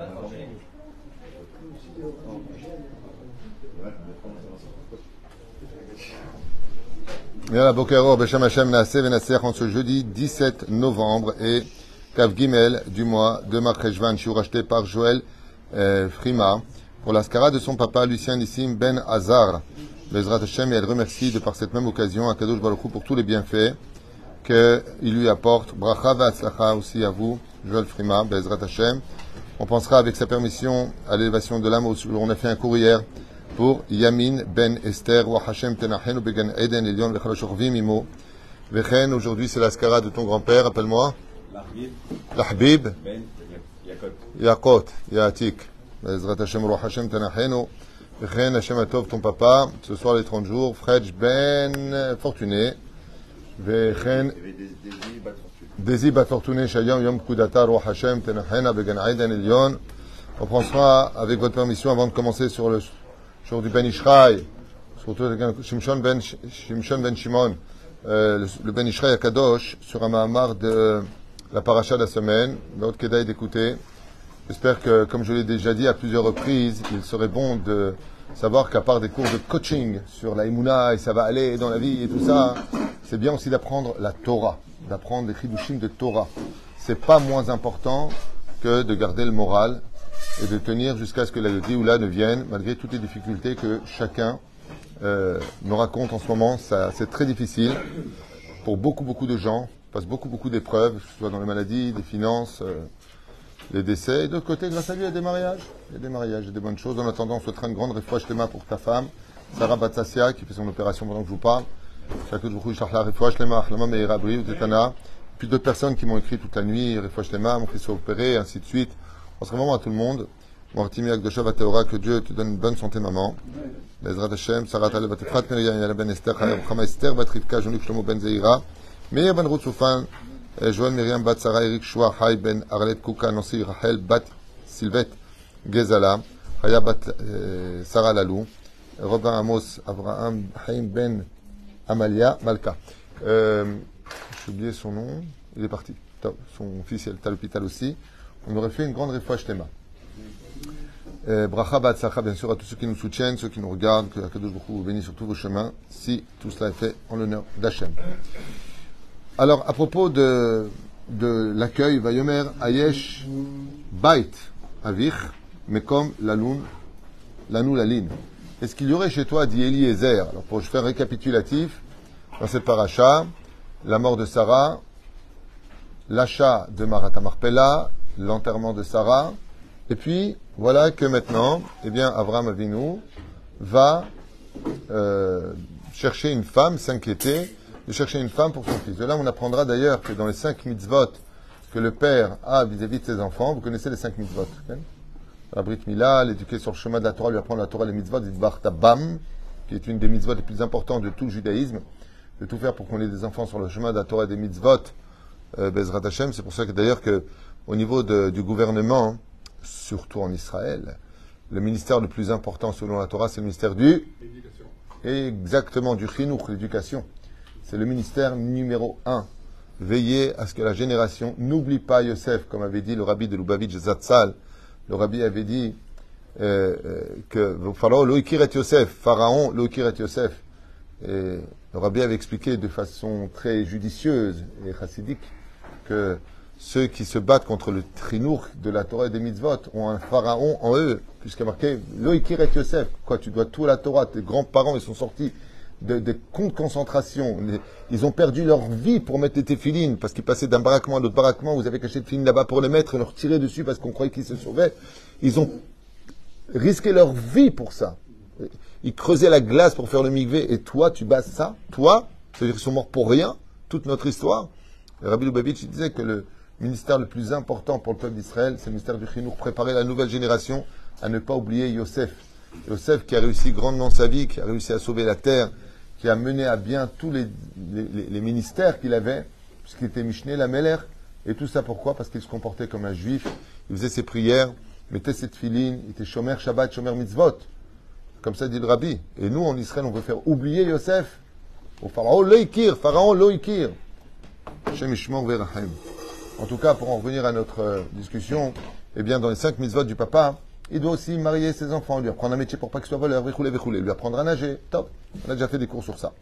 En ce jeudi 17 novembre et Kav Gimel du mois de Marcheshvan, suis racheté par Joël euh, Frima pour la skara de son papa Lucien Nissim Ben Hazar. Bezrat Hashem et elle remercie de par cette même occasion à Kadosh Baruch Hu pour tous les bienfaits qu'il lui apporte. Bracha Vatzlacha aussi à vous, Joël Frima, Bezrat Hashem. On pensera avec sa permission à l'élévation de l'âme. On a fait un cours hier pour Yamin Ben Esther, wa Hashem Tenachenu Began Eden Elion Vechaloshorvim Imo. Vechen, aujourd'hui c'est la skara de ton grand-père, appelle-moi. L'Habib. Ben Yakot. Yakot, Yatik. Bezrat Hashem, Roi Hashem Tenachenu. Vechen, Hashem Atov, ton papa. Ce soir les 30 jours. Fredj Ben Fortuné. Vechen, Il y avait des, des îles Bat Fortune. Desi Bat Fortuné, Shayam Yom. On prendra avec votre permission avant de commencer sur le jour du Ben Ishraï, surtout Shimshon Ben, Shimshon ben Shimon, euh, le, Ben Ishraï à Kadosh, sur un Mahamar de la paracha de la semaine, notre Kedaï d'écouter. J'espère que, comme je l'ai déjà dit à plusieurs reprises, il serait bon de savoir qu'à part des cours de coaching sur la Emouna et ça va aller dans la vie et tout ça, c'est bien aussi d'apprendre la Torah, d'apprendre les chidushim de Torah. C'est pas moins important que de garder le moral et de tenir jusqu'à ce que la Géoula ne vienne, malgré toutes les difficultés que chacun euh, me raconte en ce moment. C'est très difficile pour beaucoup, beaucoup de gens. On passe beaucoup, beaucoup d'épreuves, que ce soit dans les maladies, les finances, euh, les décès. Et d'autre côté, grâce à lui, il y a des mariages. Il y a des mariages, il y a des bonnes choses. En attendant, on souhaitera une grande refouach Shlema pour ta femme, Sarah Batsassia, qui fait son opération pendant que je vous parle. Chaque jour, Shachla refouach Shlema, Achlama Meira Bri, Tetana. Puis d'autres personnes qui m'ont écrit toute la nuit, refouach Shlema, mon fils s'est opéré, ainsi de suite. On serait vraiment à tout le monde. Martimi Akdosha Vateora, que Dieu te donne une bonne santé, maman. Bezrat Hashem, Sarah Taleb Batifrat, Miriam Yala Ben Esther, Chaya Esther, Batrivka, Jonik Shlomo Ben Zeira, Meir Ben Routsoufan, Joël Myriam Bat Sarah, Eric Shua, Hay Ben Arlet Kouka, Nancy Rachel, Bat Sylvette, Gezala, Chaya Bat euh, Sarah Lalou, Robin Amos, Abraham, Haim Ben Amalia, Malka. Euh, J'ai oublié son nom, il est parti. Son fils est à l'hôpital aussi. On aurait fait une grande refouach Shlema. Euh, bracha Batzlacha, bien sûr, à tous ceux qui nous soutiennent, ceux qui nous regardent, que Akadosh vous bénisse sur tous vos chemins, si tout cela est fait en l'honneur d'Hachem. Alors, à propos de, de l'accueil, Vayomer Ayesh Bait Avich, Mekom Laloun, Lanou Lalin. Est-ce qu'il y aurait chez toi, dit Eliezer, alors pour faire récapitulatif, dans cette paracha, la mort de Sarah, l'achat de Marata Marpella, l'enterrement de Sarah, et puis, voilà que maintenant, eh bien, Avram Avinu va euh, chercher une femme, s'inquiéter de chercher une femme pour son fils. De là, on apprendra d'ailleurs que dans les cinq mitzvot que le père a vis-à-vis de ses enfants, vous connaissez les cinq mitzvot. hein la Brit Mila, l'éduquer sur le chemin de la Torah, lui apprendre la Torah, les mitzvot, Bar Tabam, qui est une des mitzvot les plus importantes de tout le judaïsme, de tout faire pour qu'on ait des enfants sur le chemin de la Torah et des mitzvot, euh, Bezrat Hashem. C'est pour ça que d'ailleurs que au niveau de- du gouvernement, surtout en Israël, le ministère le plus important selon la Torah, c'est le ministère du exactement du chinouk, l'éducation. C'est le ministère numéro un. Veillez à ce que la génération n'oublie pas Yosef, comme avait dit le rabbi de Lubavitch Zatzal. Le rabbi avait dit euh, euh, que Pharaon Yosef, Pharaon loikir et Yosef. Le rabbi avait expliqué de façon très judicieuse et chassidique que ceux qui se battent contre le trinour de la Torah et des mitzvot ont un pharaon en eux, puisqu'il y a marqué Loïkir et Yosef. Quoi, tu dois tout à la Torah. Tes grands-parents, ils sont sortis de- des camps de concentration. Ils ont perdu leur vie pour mettre les téfilines, parce qu'ils passaient d'un baraquement à l'autre baraquement. Vous avez caché le film là-bas pour les mettre et leur tirer dessus parce qu'on croyait qu'ils se sauvaient. Ils ont risqué leur vie pour ça. Ils creusaient la glace pour faire le migvé. Et toi, tu bases ça? Toi? C'est-à-dire qu'ils sont morts pour rien? Toute notre histoire? Rabbi Lubavitch disait que le ministère le plus important pour le peuple d'Israël, c'est le ministère du Chinour, préparer la nouvelle génération à ne pas oublier Yosef. Yosef qui a réussi grandement sa vie, qui a réussi à sauver la terre, qui a mené à bien tous les, ministères qu'il avait, puisqu'il était Mishneh, la Meller. Et tout ça pourquoi? Parce qu'il se comportait comme un juif, il faisait ses prières, mettait ses tefilines, il était Shomer Shabbat, Shomer Mitzvot. Comme ça dit le Rabbi. Et nous, en Israël, on veut faire oublier Yosef. Au Pharaon, Loïkir, Pharaon, Loïkir. En tout cas, pour en revenir à notre euh, discussion, eh bien, dans les cinq mitzvot du papa, il doit aussi marier ses enfants, lui apprendre un métier pour pas qu'il soit voleur, lui apprendre à nager. Top. On a déjà fait des cours sur ça.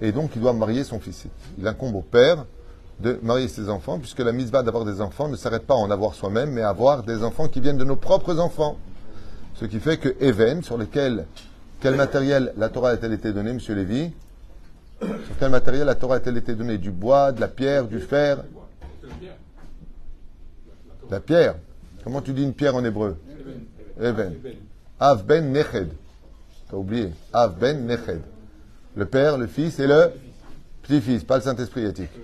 Et donc, il doit marier son fils. Il incombe au père de marier ses enfants, puisque la mitzvah d'avoir des enfants ne s'arrête pas à en avoir soi-même, mais à avoir des enfants qui viennent de nos propres enfants. Ce qui fait que Even, sur lequel, quel matériel la Torah a-t-elle été donnée, monsieur Lévy? Sur quel matériel la Torah a-t-elle été donnée? Du bois, de la pierre, du fer? La pierre. Comment tu dis une pierre en hébreu? Even. Av ben neched. T'as oublié. Av ben neched. Le père, le fils et le petit-fils, pas le Saint-Esprit éthique.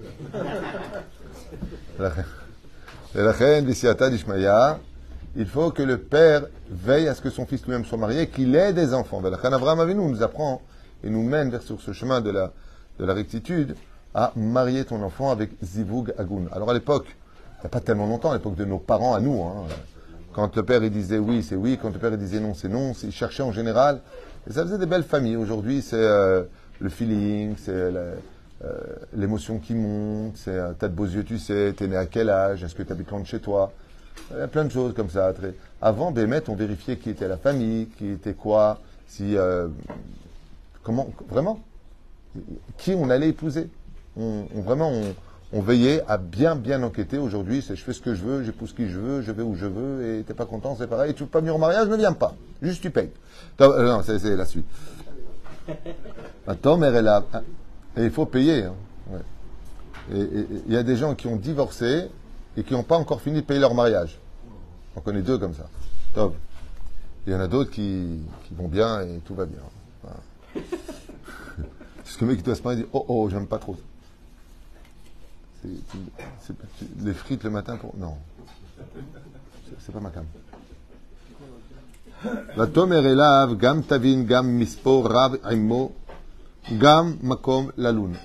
Il faut que le père veille à ce que son fils lui-même soit marié, qu'il ait des enfants. Abraham nous nous apprend et nous mène vers sur ce chemin de la, de la rectitude à marier ton enfant avec Zivug Agun. Alors à l'époque, il n'y a pas tellement longtemps, à l'époque de nos parents à nous, hein, quand le père il disait oui, c'est oui, quand le père il disait non, c'est non, il cherchait en général. Et ça faisait des belles familles. Aujourd'hui, c'est euh, le feeling, c'est euh, l'émotion qui monte, c'est euh, t'as de beaux yeux, tu sais, t'es né à quel âge, est-ce que tu habites loin de chez toi? Il y a plein de choses comme ça. Avant, Bémet, on vérifiait qui était la famille, qui était quoi, si. comment. Vraiment Qui on allait épouser. On, vraiment, on, on veillait à bien, bien enquêter. Aujourd'hui, c'est je fais ce que je veux, j'épouse qui je veux, je vais où je veux, et t'es pas content, c'est pareil. Tu veux pas venir au mariage, ne viens pas. Juste tu payes. Euh, non, c'est la suite. Attends, mère est là. Et il faut payer. Hein. Et il y a des gens qui ont divorcé et qui n'ont pas encore fini de payer leur mariage. On connaît deux comme ça. Top. Il y en a d'autres qui, vont bien et tout va bien. Voilà. ce que le mec qui doit se marier dit Oh, oh, j'aime pas trop c'est les frites le matin pour. Non. C'est pas ma cam. La gam tavin, gam mispo, rav immo, gam makom.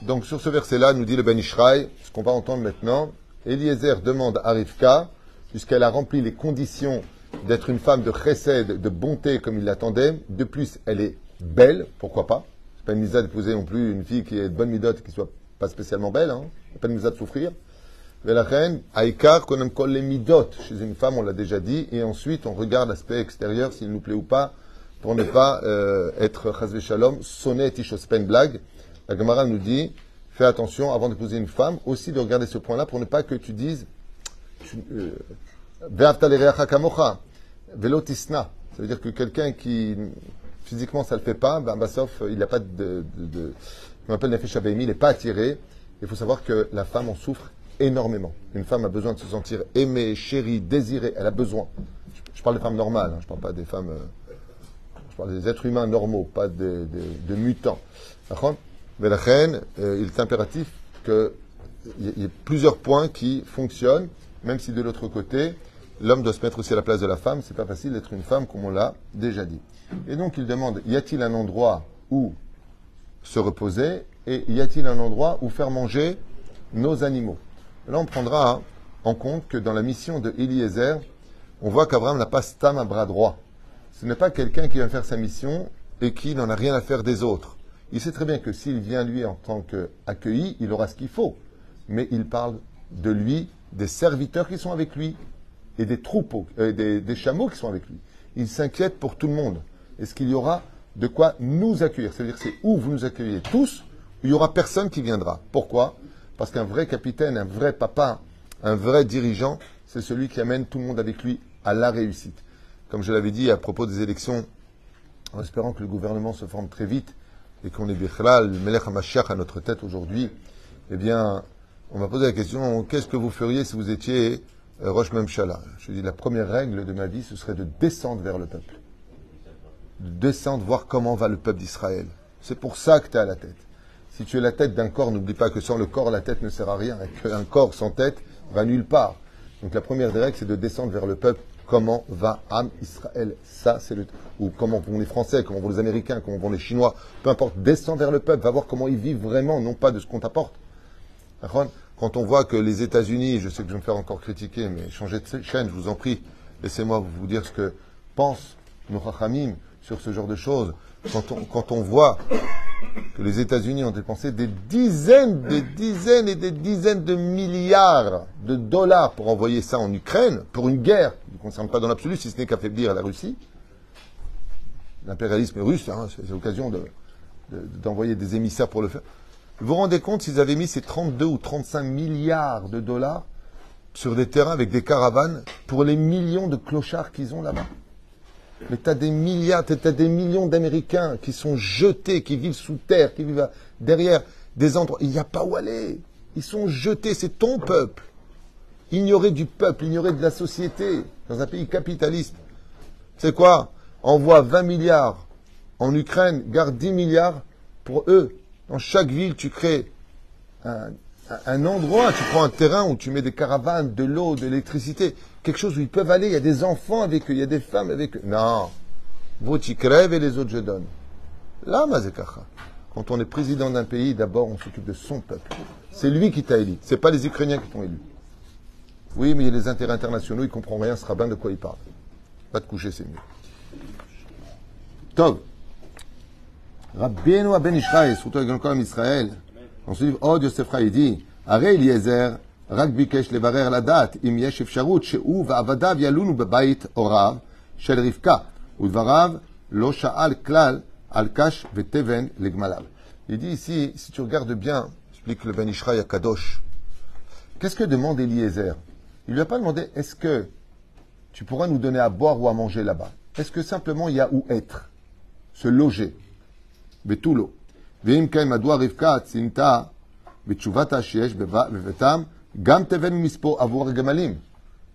Donc sur ce verset-là, nous dit le Ben Ishraï, ce qu'on va entendre maintenant, Eliezer demande à Rivka, puisqu'elle a rempli les conditions d'être une femme de chesed, de bonté comme il l'attendait. De plus, elle est belle, pourquoi pas. C'est pas une misa d'épouser non plus une fille qui est de bonne midote, qui soit pas spécialement belle, hein, pas de de souffrir. la reine, Aïkar, les midot chez une femme, on l'a déjà dit, et ensuite on regarde l'aspect extérieur, s'il nous plaît ou pas, pour ne pas euh, être chazvé shalom, sonné et blague. La Gemara nous dit, fais attention avant d'épouser une femme, aussi de regarder ce point-là pour ne pas que tu dises, euh, velotisna. Ça veut dire que quelqu'un qui physiquement ça le fait pas, ben, bah, sauf il n'a pas de, qu'on appelle Nefesh il n'est pas attiré. Il faut savoir que la femme en souffre énormément. Une femme a besoin de se sentir aimée, chérie, désirée. Elle a besoin. Je, parle des femmes normales, hein. je ne parle pas des femmes. Euh, je parle des êtres humains normaux, pas de mutants. Mais la reine, euh, il est impératif qu'il y, ait plusieurs points qui fonctionnent, même si de l'autre côté, l'homme doit se mettre aussi à la place de la femme. C'est pas facile d'être une femme, comme on l'a déjà dit. Et donc il demande y a-t-il un endroit où se reposer et y a-t-il un endroit où faire manger nos animaux? Là, on prendra en compte que dans la mission de Eliezer, on voit qu'Abraham n'a pas stam à bras droit. Ce n'est pas quelqu'un qui vient faire sa mission et qui n'en a rien à faire des autres. Il sait très bien que s'il vient lui en tant qu'accueilli, il aura ce qu'il faut. Mais il parle de lui, des serviteurs qui sont avec lui et des troupeaux, euh, des, des chameaux qui sont avec lui. Il s'inquiète pour tout le monde. Est-ce qu'il y aura de quoi nous accueillir. C'est-à-dire c'est où vous nous accueillez tous, il n'y aura personne qui viendra. Pourquoi? Parce qu'un vrai capitaine, un vrai papa, un vrai dirigeant, c'est celui qui amène tout le monde avec lui à la réussite. Comme je l'avais dit à propos des élections, en espérant que le gouvernement se forme très vite et qu'on ait Bichlal, le Melech HaMashiach à notre tête aujourd'hui, eh bien, on m'a posé la question, qu'est-ce que vous feriez si vous étiez euh, Roche Memchala Je dis, la première règle de ma vie, ce serait de descendre vers le peuple descendre, voir comment va le peuple d'Israël. C'est pour ça que tu es à la tête. Si tu es la tête d'un corps, n'oublie pas que sans le corps, la tête ne sert à rien, et qu'un corps sans tête va nulle part. Donc la première des règles, c'est de descendre vers le peuple. Comment va Am Israël? Ça, c'est le. Ou comment vont les Français, comment vont les Américains, comment vont les Chinois? Peu importe, descends vers le peuple, va voir comment ils vivent vraiment, non pas de ce qu'on t'apporte. Quand on voit que les États-Unis, je sais que je vais me faire encore critiquer, mais changez de chaîne, je vous en prie, laissez-moi vous dire ce que pensent nos Chachamim sur ce genre de choses. Quand on, voit que les États-Unis ont dépensé des dizaines, des dizaines et des dizaines de milliards de dollars pour envoyer ça en Ukraine, pour une guerre qui ne concerne pas dans l'absolu, si ce n'est qu'affaiblir la Russie. L'impérialisme russe, hein, c'est l'occasion de, de- d'envoyer des émissaires pour le faire. Vous vous rendez compte s'ils avaient mis ces 32 ou 35 milliards de dollars sur des terrains avec des caravanes pour les millions de clochards qu'ils ont là-bas? Mais tu as des milliards, tu as des millions d'Américains qui sont jetés, qui vivent sous terre, qui vivent à- derrière des endroits. Il n'y a pas où aller. Ils sont jetés, c'est ton peuple. Ignoré du peuple, ignoré de la société, dans un pays capitaliste. C'est quoi? Envoie 20 milliards en Ukraine, garde 10 milliards pour eux. Dans chaque ville, tu crées un- un endroit, tu prends un terrain où tu mets des caravanes, de l'eau, de l'électricité, quelque chose où ils peuvent aller. Il y a des enfants avec eux, il y a des femmes avec eux. Non. Vous, tu crèves et les autres, je donne. Là, Mazekacha. Quand on est président d'un pays, d'abord, on s'occupe de son peuple. C'est lui qui t'a élu. C'est pas les Ukrainiens qui t'ont élu. Oui, mais il y a les intérêts internationaux, il comprend rien, ce rabbin de quoi il parle. Pas de coucher, c'est mieux. Tov. Rabbeinu Aben Israël, surtout avec encore Israël. Dans ce livre, Oh Dieu Sephra, il dit, Aré Eliezer, רק ביקש לברר לדעת אם יש אפשרות שהוא ועבדיו ילונו בבית הוריו של רבקה, ודבריו לא שאל כלל על קש ותבן לגמליו. Il dit ici, si tu regardes bien, explique le Ben Ishraï à Kadosh, qu'est-ce que demande Eliezer Il lui a pas demandé est-ce que tu pourras nous donner à boire ou à manger là-bas Est-ce que simplement il y a où être Se loger ותו לא. ואם כן, מדוע רבקה צינתה בתשובתה שיש בב- בביתם Gam Teven Mispo Avour Gemalim.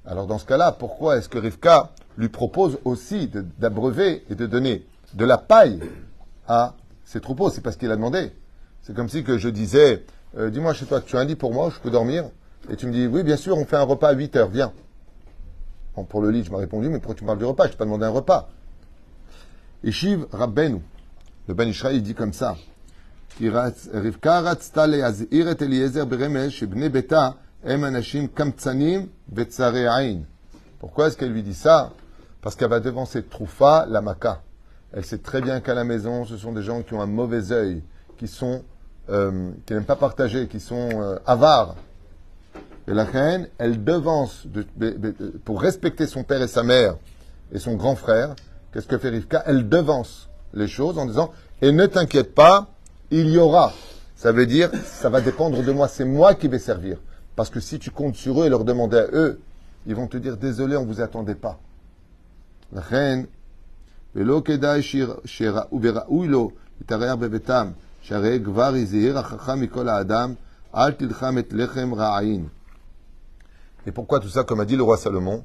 Alors dans ce cas-là, pourquoi est-ce que Rivka lui propose aussi d'abreuver et de donner de la paille à ses troupeaux? C'est parce qu'il a demandé. C'est comme si je disais, euh, dis-moi chez toi, tu as un lit pour moi, je peux dormir Et tu me dis, oui, bien sûr, on fait un repas à 8 heures, viens. Pour le lit, je m'ai répondu, mais pourquoi tu parles du repas? Je ne t'ai pas demandé un repas. Et Shiv le Ben Israël, dit comme ça. Rivka pourquoi est-ce qu'elle lui dit ça? Parce qu'elle va devancer Troufa, la Maka. Elle sait très bien qu'à la maison, ce sont des gens qui ont un mauvais œil, qui sont, euh, qui n'aiment pas partager, qui sont euh, avares. Et la reine, elle devance, pour respecter son père et sa mère et son grand frère, qu'est-ce que fait Rivka? Elle devance les choses en disant Et ne t'inquiète pas, il y aura. Ça veut dire, ça va dépendre de moi, c'est moi qui vais servir. Parce que si tu comptes sur eux et leur demandes à eux, ils vont te dire désolé, on ne vous attendait pas. Et pourquoi tout ça, comme a dit le roi Salomon,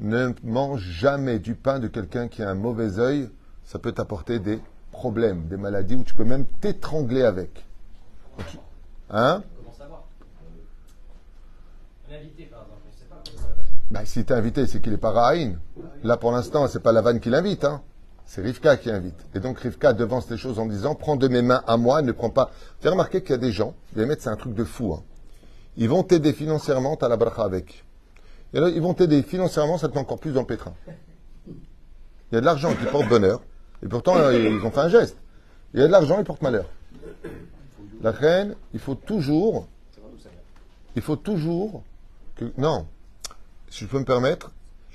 ne mange jamais du pain de quelqu'un qui a un mauvais œil, ça peut t'apporter des problèmes, des maladies, ou tu peux même t'étrangler avec. Hein? Comment savoir Un invité, par exemple, pas bah, Si t'es invité, c'est qu'il est pas Rahaïn. Là, pour l'instant, c'est pas la vanne qui l'invite, hein. C'est Rivka qui invite. Et donc, Rivka devance les choses en disant, prends de mes mains à moi, ne prends pas. J'ai remarqué qu'il y a des gens, les mecs, c'est un truc de fou, hein. Ils vont t'aider financièrement, t'as la bracha avec. Et là, ils vont t'aider financièrement, ça te met encore plus dans le pétrin. Il y a de l'argent qui porte bonheur, et pourtant, euh, ils ont fait un geste. Il y a de l'argent qui porte malheur. La reine, il faut toujours, il faut toujours non, si je peux me permettre,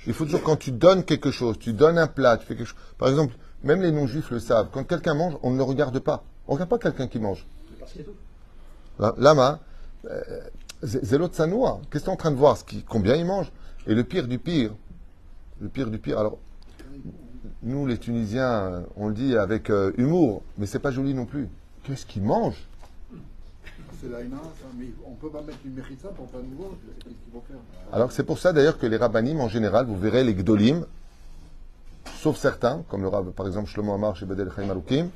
il faut toujours quand tu donnes quelque chose, tu donnes un plat, tu fais quelque chose. Par exemple, même les non-juifs le savent. Quand quelqu'un mange, on ne le regarde pas. On ne regarde pas quelqu'un qui mange. Lama, euh, l'autre sanoua. Qu'est-ce que tu en train de voir? Combien il mange? Et le pire du pire, le pire du pire. Alors, nous les Tunisiens, on le dit avec euh, humour, mais c'est pas joli non plus. Qu'est-ce qu'ils mangent C'est la haine, ça, mais on peut pas mettre une mérita pour pas nous voir. Qu'est-ce qu'ils vont faire Alors c'est pour ça d'ailleurs que les rabbinim en général, vous verrez les gdolim, sauf certains, comme le rabbin, par exemple Shlomo Amar chez Bedel Chaim Alukim,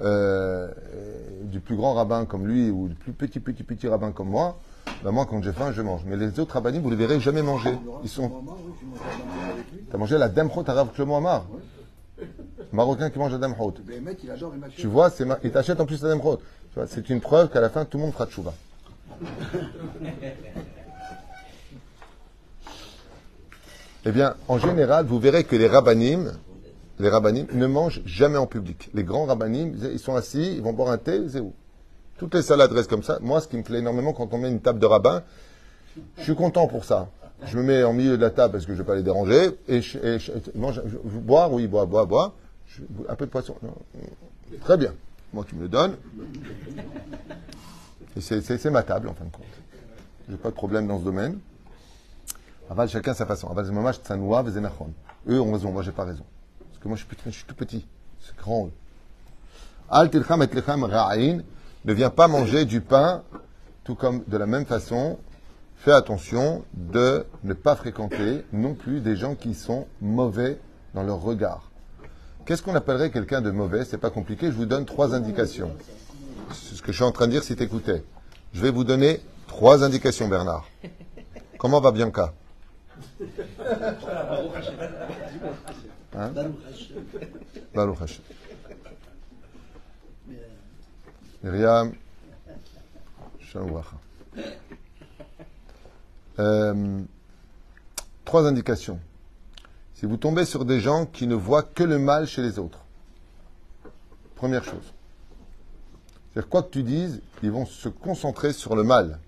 euh, du plus grand rabbin comme lui ou du plus petit petit petit rabbin comme moi, ben moi quand j'ai faim je mange. Mais les autres rabbinim vous les verrez jamais manger. Ils sont. T'as mangé la demchot arabe Shlomo Amar, marocain qui mange la demchot. Tu vois, c'est mar- il t'achète en plus la demchot. C'est une preuve qu'à la fin tout le monde fera tchouva. Eh bien, en général, vous verrez que les rabbinim, les ne mangent jamais en public. Les grands rabbinim, ils sont assis, ils vont boire un thé, c'est où? Toutes les salades restent comme ça. Moi, ce qui me plaît énormément quand on met une table de rabbin, je suis content pour ça. Je me mets en milieu de la table parce que je ne vais pas les déranger. Et boire, oui, boire, boire, boire. Un peu de poisson. Très bien. Moi, tu me le donnes. Et c'est- ma table, en fin de compte. J'ai pas de problème dans ce domaine. Aval, chacun sa façon. Aval, mamash tsanoua. Eux ont raison, moi j'ai pas raison. Parce que moi je suis, tout petit. C'est grand. eux. Al tilcham et lechem ra'in. Ne viens pas manger du pain, tout comme de la même façon, fais attention de ne pas fréquenter non plus des gens qui sont mauvais dans leur regard. Qu'est-ce qu'on appellerait quelqu'un de mauvais? C'est pas compliqué, je vous donne trois indications. C'est ce que je suis en train de dire si t'écoutais. Je vais vous donner trois indications, Bernard. Comment va Bianca? Hein? Myriam. Euh, trois indications. Si vous tombez sur des gens qui ne voient que le mal chez les autres, première chose. C'est-à-dire, quoi que tu dises, ils vont se concentrer sur le mal.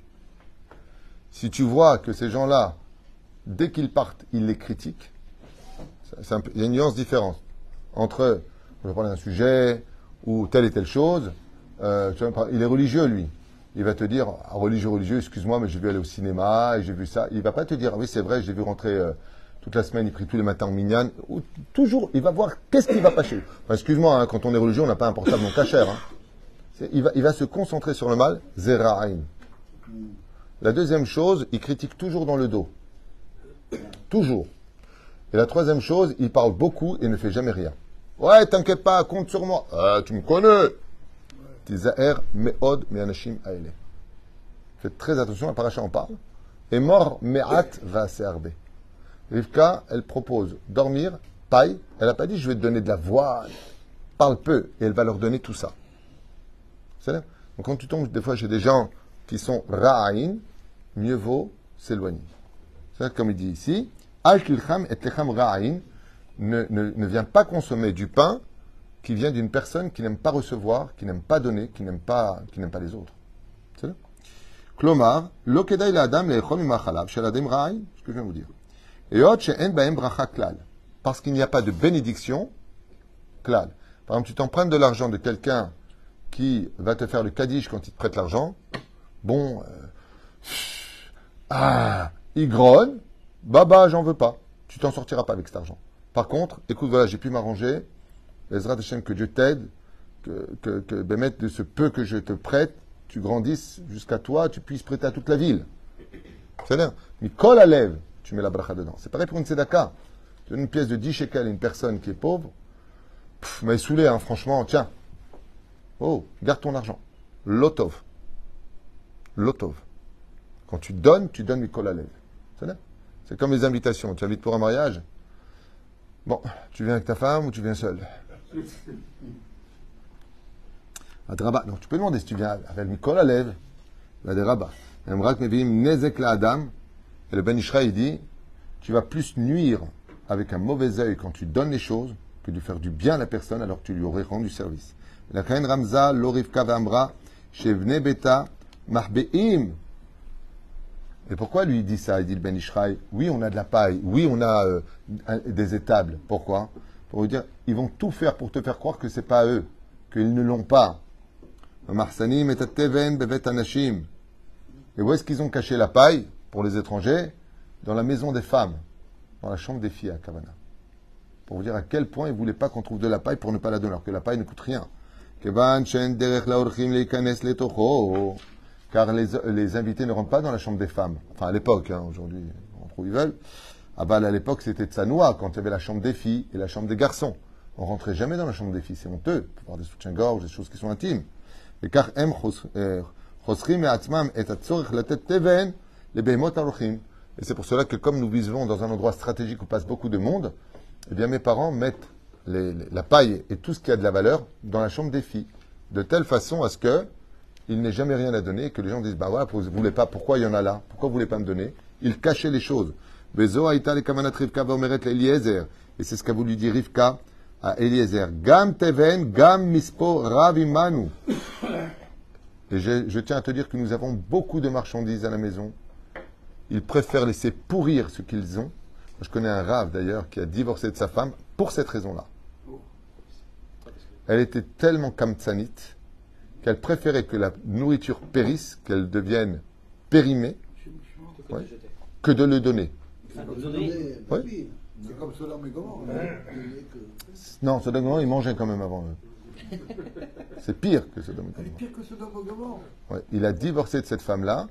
Si tu vois que ces gens-là, dès qu'ils partent, ils les critiquent, il y a une nuance différente entre, on va parler d'un sujet ou telle et telle chose, euh, il est religieux, lui. Il va te dire, ah, religieux, religieux, excuse-moi, mais j'ai vu aller au cinéma et j'ai vu ça. Il va pas te dire, ah oui, c'est vrai, j'ai vu rentrer euh, toute la semaine, il prie tous les matins en. Ou toujours, il va voir qu'est-ce qui va pas excuse-moi, hein, quand on est religieux, on n'a pas un portable non cachère. Hein. Il va, il va se concentrer sur le mal, zera'in. La deuxième chose, il critique toujours dans le dos. Toujours. Et la troisième chose, il parle beaucoup et ne fait jamais rien. Ouais, t'inquiète pas, compte sur moi. Ah, tu me connais. Faites très attention, la paracha en parle. Et mort me'at va serbe. Rivka, elle propose dormir, paille. Elle n'a pas dit je vais te donner de la voile. Parle peu et elle va leur donner tout ça. C'est là. Donc quand tu tombes des fois chez des gens qui sont ra'ain, mieux vaut s'éloigner. C'est comme il dit ici, al kilcham et lechem ra'ain, ne, ne, vient pas consommer du pain qui vient d'une personne qui n'aime pas recevoir, qui n'aime pas donner, qui n'aime pas, qui n'aime pas les autres. C'est là. Ra'ain, ce que je viens de vous dire. Et klal. Parce qu'il n'y a pas de bénédiction, klal. Par exemple, tu t'empruntes de l'argent de quelqu'un qui va te faire le kaddish quand il te prête l'argent. Bon, euh, ah, il grogne, bah bah, j'en veux pas. Tu t'en sortiras pas avec cet argent. Par contre, écoute, voilà, j'ai pu m'arranger. Ezra Hashem, que Dieu t'aide, que, que, que de ce peu que je te prête, tu grandisses jusqu'à toi, tu puisses prêter à toute la ville. C'est-à-dire, Mikol lève, tu mets la bracha dedans. C'est pareil pour une tzedaka. Tu donnes une pièce de 10 shekels à une personne qui est pauvre. Pff, mais saoulé, hein, franchement, tiens. Oh, garde ton argent. Lotov. Lotov. Quand tu donnes, tu donnes Mikol lève. C'est comme les invitations. Tu invites pour un mariage. Bon, tu viens avec ta femme ou tu viens seul? Adraba. Donc tu peux demander si tu viens avec Mevim Nezek la Adam. Et le Ben dit Tu vas plus nuire avec un mauvais œil quand tu donnes les choses que de faire du bien à la personne alors que tu lui aurais rendu service. La Kain Ramza, Lorivka Beta. Et pourquoi lui dit ça Il dit le Ben Ishraï? Oui, on a de la paille. Oui, on a euh, des étables. Pourquoi? Pour lui dire ils vont tout faire pour te faire croire que c'est pas eux, qu'ils ne l'ont pas. Et où est-ce qu'ils ont caché la paille? Pour les étrangers Dans la maison des femmes, dans la chambre des filles à Kavana. Pour vous dire à quel point ils ne voulaient pas qu'on trouve de la paille pour ne pas la donner, alors que la paille ne coûte rien. Car les, les invités ne rentrent pas dans la chambre des femmes. Enfin, à l'époque, hein, aujourd'hui, on où ils veulent. Ah bah, à l'époque, c'était Tsanoua, quand il y avait la chambre des filles et la chambre des garçons. On rentrait jamais dans la chambre des filles, c'est honteux. Pour avoir des soutiens-gorge, des choses qui sont intimes. Et car chosrim et et c'est pour cela que comme nous vivons dans un endroit stratégique où passe beaucoup de monde, eh bien mes parents mettent la paille et tout ce qui a de la valeur dans la chambre des filles. De telle façon à ce que il n'ait jamais rien à donner et que les gens disent, bah voilà, vous voulez pas, pourquoi il y en a là? Pourquoi vous voulez pas me donner? Il cachait les choses. Et c'est ce qu'a voulu dire Rivka à Eliezer, Gam Teven, Gam Mispo. Et je tiens à te dire que nous avons beaucoup de marchandises à la maison. Ils préfèrent laisser pourrir ce qu'ils ont. Je connais un Rav d'ailleurs qui a divorcé de sa femme pour cette raison-là. Elle était tellement kamtsanite qu'elle préférait que la nourriture périsse, qu'elle devienne périmée, Ouais. que de le donner. C'est comme cela, mais comment Non, Sodome et Gomorrhe, ils mangeaient quand même avant eux. C'est pire que Sodome pire que. Ouais, Il a divorcé de cette femme-là.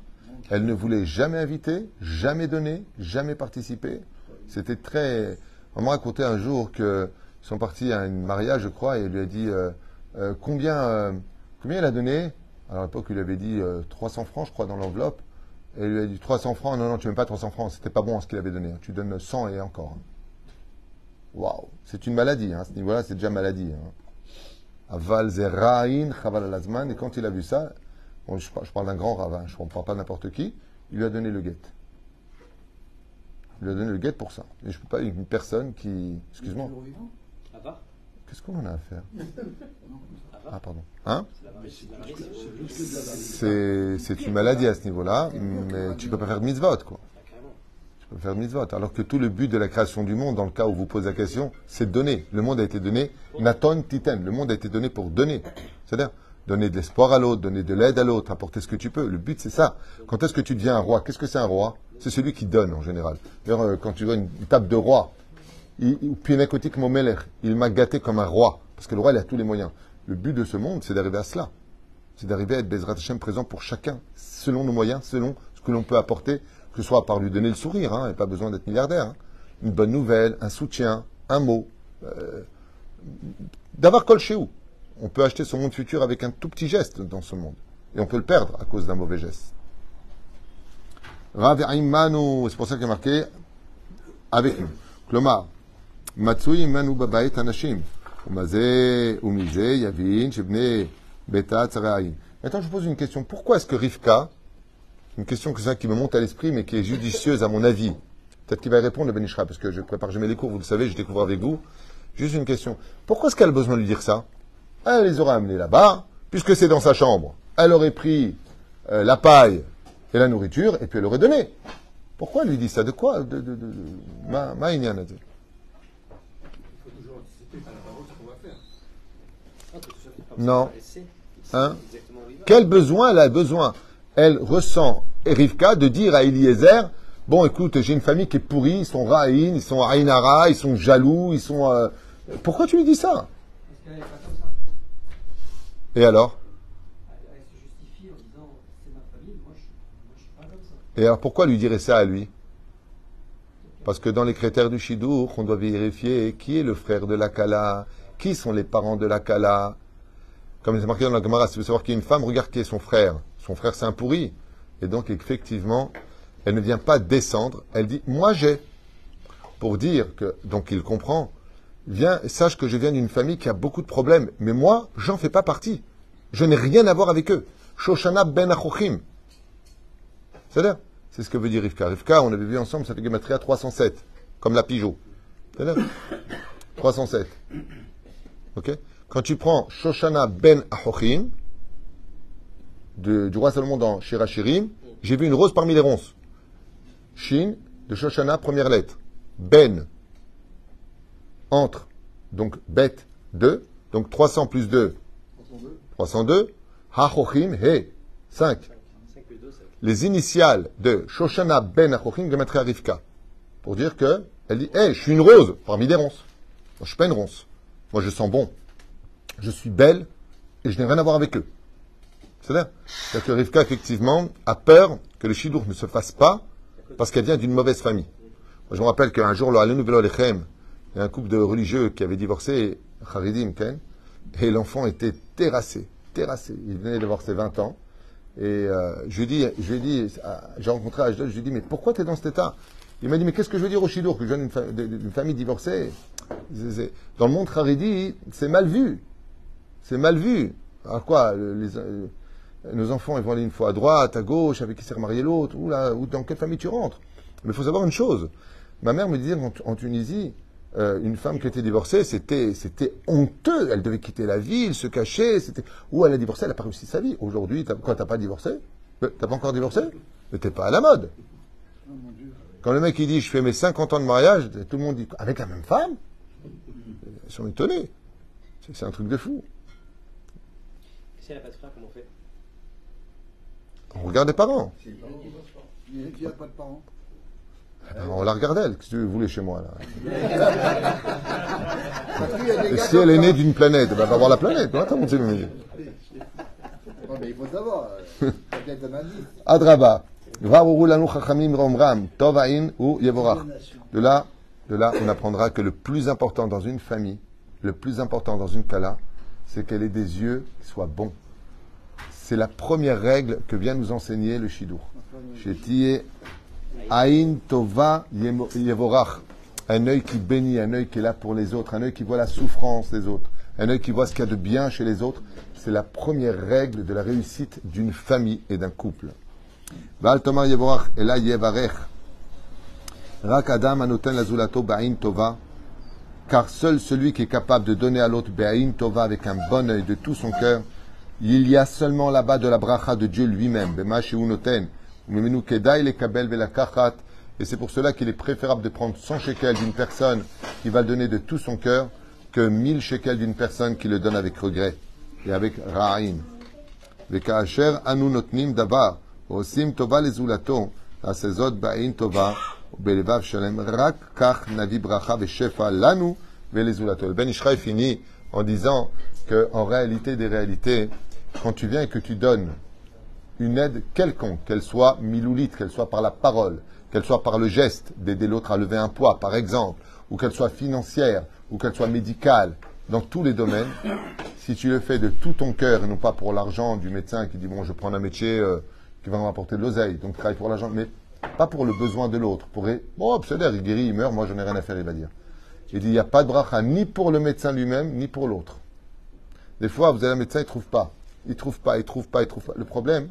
Elle ne voulait jamais inviter, jamais donner, jamais participer. C'était très. On m'a raconté un jour qu'ils sont partis à un mariage, je crois, et elle lui a dit euh, euh, combien, euh, combien elle a donné? Alors à l'époque, il lui avait dit euh, 300 francs, je crois, dans l'enveloppe. Et il lui a dit 300 francs? Non, non, tu ne mets pas 300 francs. C'était pas bon ce qu'il avait donné. Tu donnes 100 et encore. Waouh, c'est une maladie. Hein, à ce niveau-là, c'est déjà maladie. Hein. Aval zeraïn chaval alazman. Et quand il a vu ça, bon, je, par- je parle d'un grand ravin, je ne parle pas n'importe qui, il lui a donné le guet. Il lui a donné le guet pour ça. Et je ne peux pas, une personne qui. Excuse-moi, qu'est-ce qu'on en a à faire? Ah, pardon. Hein? C'est une maladie à ce niveau-là, mais tu ne peux pas faire de mitzvot, quoi. Ah. Tu peux faire de mitzvot. Alors que tout le but de la création du monde, dans le cas où vous posez la question, c'est de donner. Le monde a été donné, naton titen. Le monde a été donné pour donner. C'est-à-dire donner de l'espoir à l'autre, donner de l'aide à l'autre, apporter ce que tu peux. Le but, c'est ça. Quand est-ce que tu deviens un roi? Qu'est-ce que c'est un roi? C'est celui qui donne, en général. D'ailleurs, euh, quand tu vois une table de roi, il- m'a gâté comme un roi. Parce que le roi, il a tous les moyens. Le but de ce monde, c'est d'arriver à cela. C'est d'arriver à être Bezrat Hashem présent pour chacun, selon nos moyens, selon ce que l'on peut apporter, que ce soit par lui donner le sourire, hein, et pas besoin d'être milliardaire. hein. Une bonne nouvelle, un soutien, un mot. euh, D'avoir col chez où on peut acheter son monde futur avec un tout petit geste dans ce monde. Et on peut le perdre à cause d'un mauvais geste. Rav c'est pour ça qu'il est marqué avec nous. Klomar, Matsui Manu Babaet Anashim. Umazé, Umizé, Yavin, Shebne, Beta, Tsaraïn. Maintenant, je vous pose une question. Pourquoi est-ce que Rivka, une question que ça qui me monte à l'esprit, mais qui est judicieuse à mon avis, peut-être qu'il va y répondre le Benishra, parce que je prépare jamais les cours, vous le savez, je découvre avec vous. Juste une question. Pourquoi est-ce qu'elle a besoin de lui dire ça? Elle les aurait amenés là-bas, puisque c'est dans sa chambre. Elle aurait pris euh, la paille et la nourriture, et puis elle aurait donné. Pourquoi elle lui dit ça De quoi de. Il faut toujours Non. Hein. Quel besoin elle a besoin? Elle ressent, Rivka, de dire à Eliezer, bon écoute, j'ai une famille qui est pourrie, ils sont Raïn, ils sont Aïnara, ils sont jaloux, ils sont... euh, Pourquoi tu lui dis ça qu'elle n'est pas comme ça. Et alors? Et alors pourquoi lui dirait ça à lui? Parce que dans les critères du Shidour, on doit vérifier qui est le frère de la Kala, qui sont les parents de la Kala. Comme c'est marqué dans la Gemara, si veux savoir qui est une femme, regarde qui est son frère. Son frère, c'est un pourri. Et donc, effectivement, elle ne vient pas descendre. Elle dit, moi j'ai. Pour dire que, donc il comprend, viens, sache que je viens d'une famille qui a beaucoup de problèmes. Mais moi, j'en fais pas partie. Je n'ai rien à voir avec eux. Shoshana ben Achochim. C'est-à-dire, c'est ce que veut dire Rivka. Rivka, on avait vu ensemble, ça fait Gematria 307, comme la Pigeot. C'est-à-dire 307. Ok? Quand tu prends Shoshana ben Achochim, du roi Salomon dans Shirachirim, j'ai vu une rose parmi les ronces. Shin, de Shoshana, première lettre. Ben, entre. Donc, bet, 2. Donc, 300 plus 2, 302. 302. Hachochim, he, 5 5 plus 2, c'est les initiales de Shoshana ben Achochim Gematria Rivka. Pour dire que, elle dit, hé, je suis une rose parmi les ronces. Moi, je suis pas une ronce. Moi, je sens bon. Je suis belle et je n'ai rien à voir avec eux. C'est-à-dire que Rivka, effectivement, a peur que le Shidour ne se fasse pas parce qu'elle vient d'une mauvaise famille. Moi, je me rappelle qu'un jour, le Alenu Velo Lechem, il y a un couple de religieux qui avait divorcé, Haridim, Ken, et l'enfant était terrassé, terrassé. Il venait d'avoir ses 20 ans. Et euh, je lui ai dit, je lui ah, j'ai rencontré Ashdod, je lui ai dit, mais pourquoi tu es dans cet état? Il m'a dit, mais qu'est-ce que je veux dire au Shidour, que je viens d'une famille divorcée Dans le monde Haredi, c'est mal vu. C'est mal vu. Alors quoi euh, Nos enfants, ils vont aller une fois à droite, à gauche, avec qui s'est remarié l'autre, ou, là, ou dans quelle famille tu rentres? Mais il faut savoir une chose. Ma mère me disait en Tunisie, euh, une femme qui était divorcée, c'était, c'était honteux. Elle devait quitter la ville, se cacher. C'était... Ou elle a divorcé, elle n'a pas réussi sa vie. Aujourd'hui, t'as... quoi, t'as pas divorcé? Euh, T'as pas encore divorcé? Mais t'es pas à la mode. Quand le mec il dit je fais mes 50 ans de mariage, tout le monde dit avec la même femme? Ils sont étonnés. C'est, c'est un truc de fou. Si elle n'a pas de frère, comment on fait? On regarde les parents. Il n'y a pas de parents. Ben, on la regarde elle. Qu'est-ce que vous voulez chez moi là Et si elle est née d'une planète, ben, elle va voir la planète. Attends, mon Dieu, mais- il faut savoir. euh. Adraba. De là, de là, on apprendra que le plus important dans une famille, le plus important dans une kala, c'est qu'elle ait des yeux qui soient bons. C'est la première règle que vient nous enseigner le Shidur. Ain tova yevorach. Un œil qui bénit, un œil qui est là pour les autres, un œil qui voit la souffrance des autres, un œil qui voit ce qu'il y a de bien chez les autres. C'est la première règle de la réussite d'une famille et d'un couple. Val tomar yevorach ela yevarech. Rak adam anoten lazulato ba'in tova. Car seul celui qui est capable de donner à l'autre ba'in tova avec un bon œil de tout son cœur, il y a seulement là-bas de la bracha de Dieu lui-même. Bema noten. Umemenu kedai lekabel velakachat. Et c'est pour cela qu'il est préférable de prendre 100 shekels d'une personne qui va le donner de tout son cœur que 1000 shekels d'une personne qui le donne avec regret et avec ra'in. וכאשר אנו נותנים דבר ועושים טובה לזולתו, נעשה זאת בעין טובה ובלבב שלם, רק כך נביא ברכה ושפע לנו ולזולתו. Le Ben Ishraï finit en disant que en réalité des réalités, quand tu viens et que tu donnes une aide quelconque, qu'elle soit miloulite, qu'elle soit par la parole, qu'elle soit par le geste d'aider l'autre à lever un poids, par exemple, ou qu'elle soit financière, ou qu'elle soit médicale, dans tous les domaines, si tu le fais de tout ton cœur et non pas pour l'argent du médecin qui dit bon je prends un métier euh, qui va me rapporter de l'oseille, donc travaille pour l'argent, mais pas pour le besoin de l'autre. Pour bon, c'est il guérit, il meurt, moi j'en ai rien à faire, il va dire. Il dit il n'y a pas de bracha ni pour le médecin lui-même ni pour l'autre. Des fois vous allez un médecin, il trouve pas, il trouve pas, il trouve pas, il trouve pas. Le problème,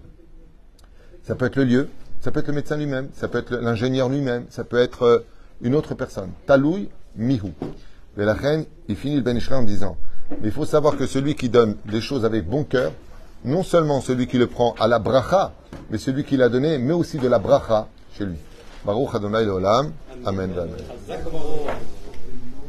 ça peut être le lieu, ça peut être le médecin lui-même, ça peut être l'ingénieur lui-même, ça peut être euh, une autre personne. Taloui mihu. Mais la reine, il finit le Ben en disant mais il faut savoir que celui qui donne des choses avec bon cœur, non seulement celui qui le prend à la bracha, mais celui qui l'a donné, mais aussi de la bracha chez lui. Baruch Adonai Leolam. Amen. Amen. Baruch.